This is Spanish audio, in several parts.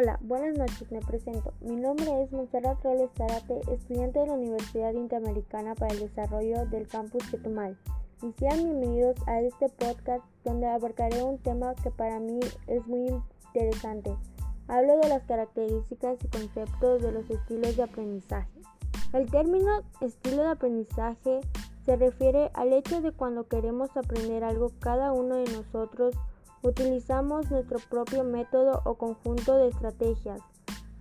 Hola, buenas noches, me presento. Mi nombre es Montserrat Robles Zarate, estudiante de la Universidad Interamericana para el Desarrollo del Campus Chetumal. Y sean bienvenidos a este podcast donde abarcaré un tema que para mí es muy interesante. Hablo de las características y conceptos de los estilos de aprendizaje. El término estilo de aprendizaje se refiere al hecho de cuando queremos aprender algo cada uno de nosotros Utilizamos nuestro propio método o conjunto de estrategias.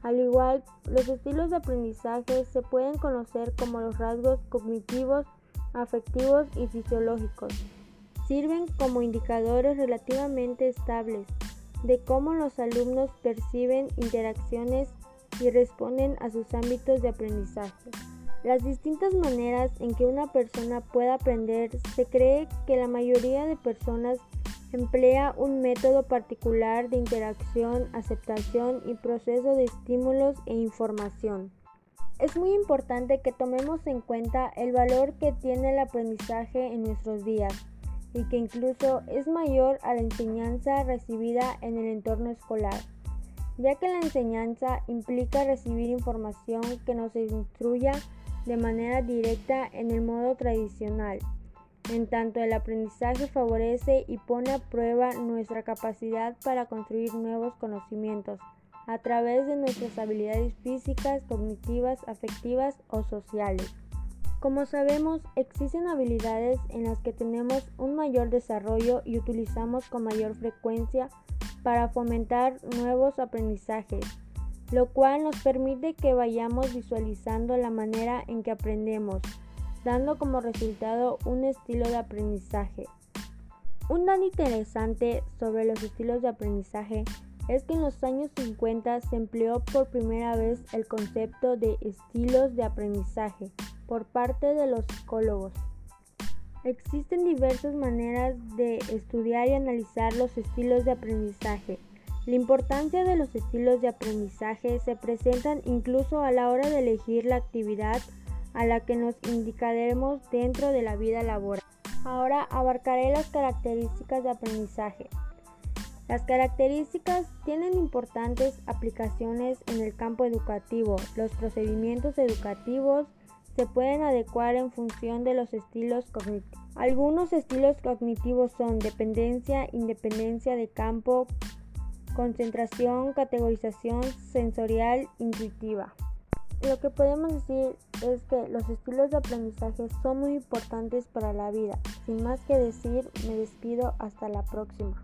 Al igual, los estilos de aprendizaje se pueden conocer como los rasgos cognitivos, afectivos y fisiológicos. Sirven como indicadores relativamente estables de cómo los alumnos perciben interacciones y responden a sus ámbitos de aprendizaje. Las distintas maneras en que una persona puede aprender se cree que la mayoría de personas Emplea un método particular de interacción, aceptación y proceso de estímulos e información. Es muy importante que tomemos en cuenta el valor que tiene el aprendizaje en nuestros días y que incluso es mayor a la enseñanza recibida en el entorno escolar, ya que la enseñanza implica recibir información que nos instruya de manera directa en el modo tradicional en tanto el aprendizaje favorece y pone a prueba nuestra capacidad para construir nuevos conocimientos a través de nuestras habilidades físicas, cognitivas, afectivas o sociales. Como sabemos, existen habilidades en las que tenemos un mayor desarrollo y utilizamos con mayor frecuencia para fomentar nuevos aprendizajes, lo cual nos permite que vayamos visualizando la manera en que aprendemos dando como resultado un estilo de aprendizaje. Un dato interesante sobre los estilos de aprendizaje es que en los años 50 se empleó por primera vez el concepto de estilos de aprendizaje por parte de los psicólogos. Existen diversas maneras de estudiar y analizar los estilos de aprendizaje. La importancia de los estilos de aprendizaje se presentan incluso a la hora de elegir la actividad a la que nos indicaremos dentro de la vida laboral. Ahora abarcaré las características de aprendizaje. Las características tienen importantes aplicaciones en el campo educativo. Los procedimientos educativos se pueden adecuar en función de los estilos cognitivos. Algunos estilos cognitivos son dependencia, independencia de campo, concentración, categorización sensorial, intuitiva. Lo que podemos decir es que los estilos de aprendizaje son muy importantes para la vida. Sin más que decir, me despido hasta la próxima.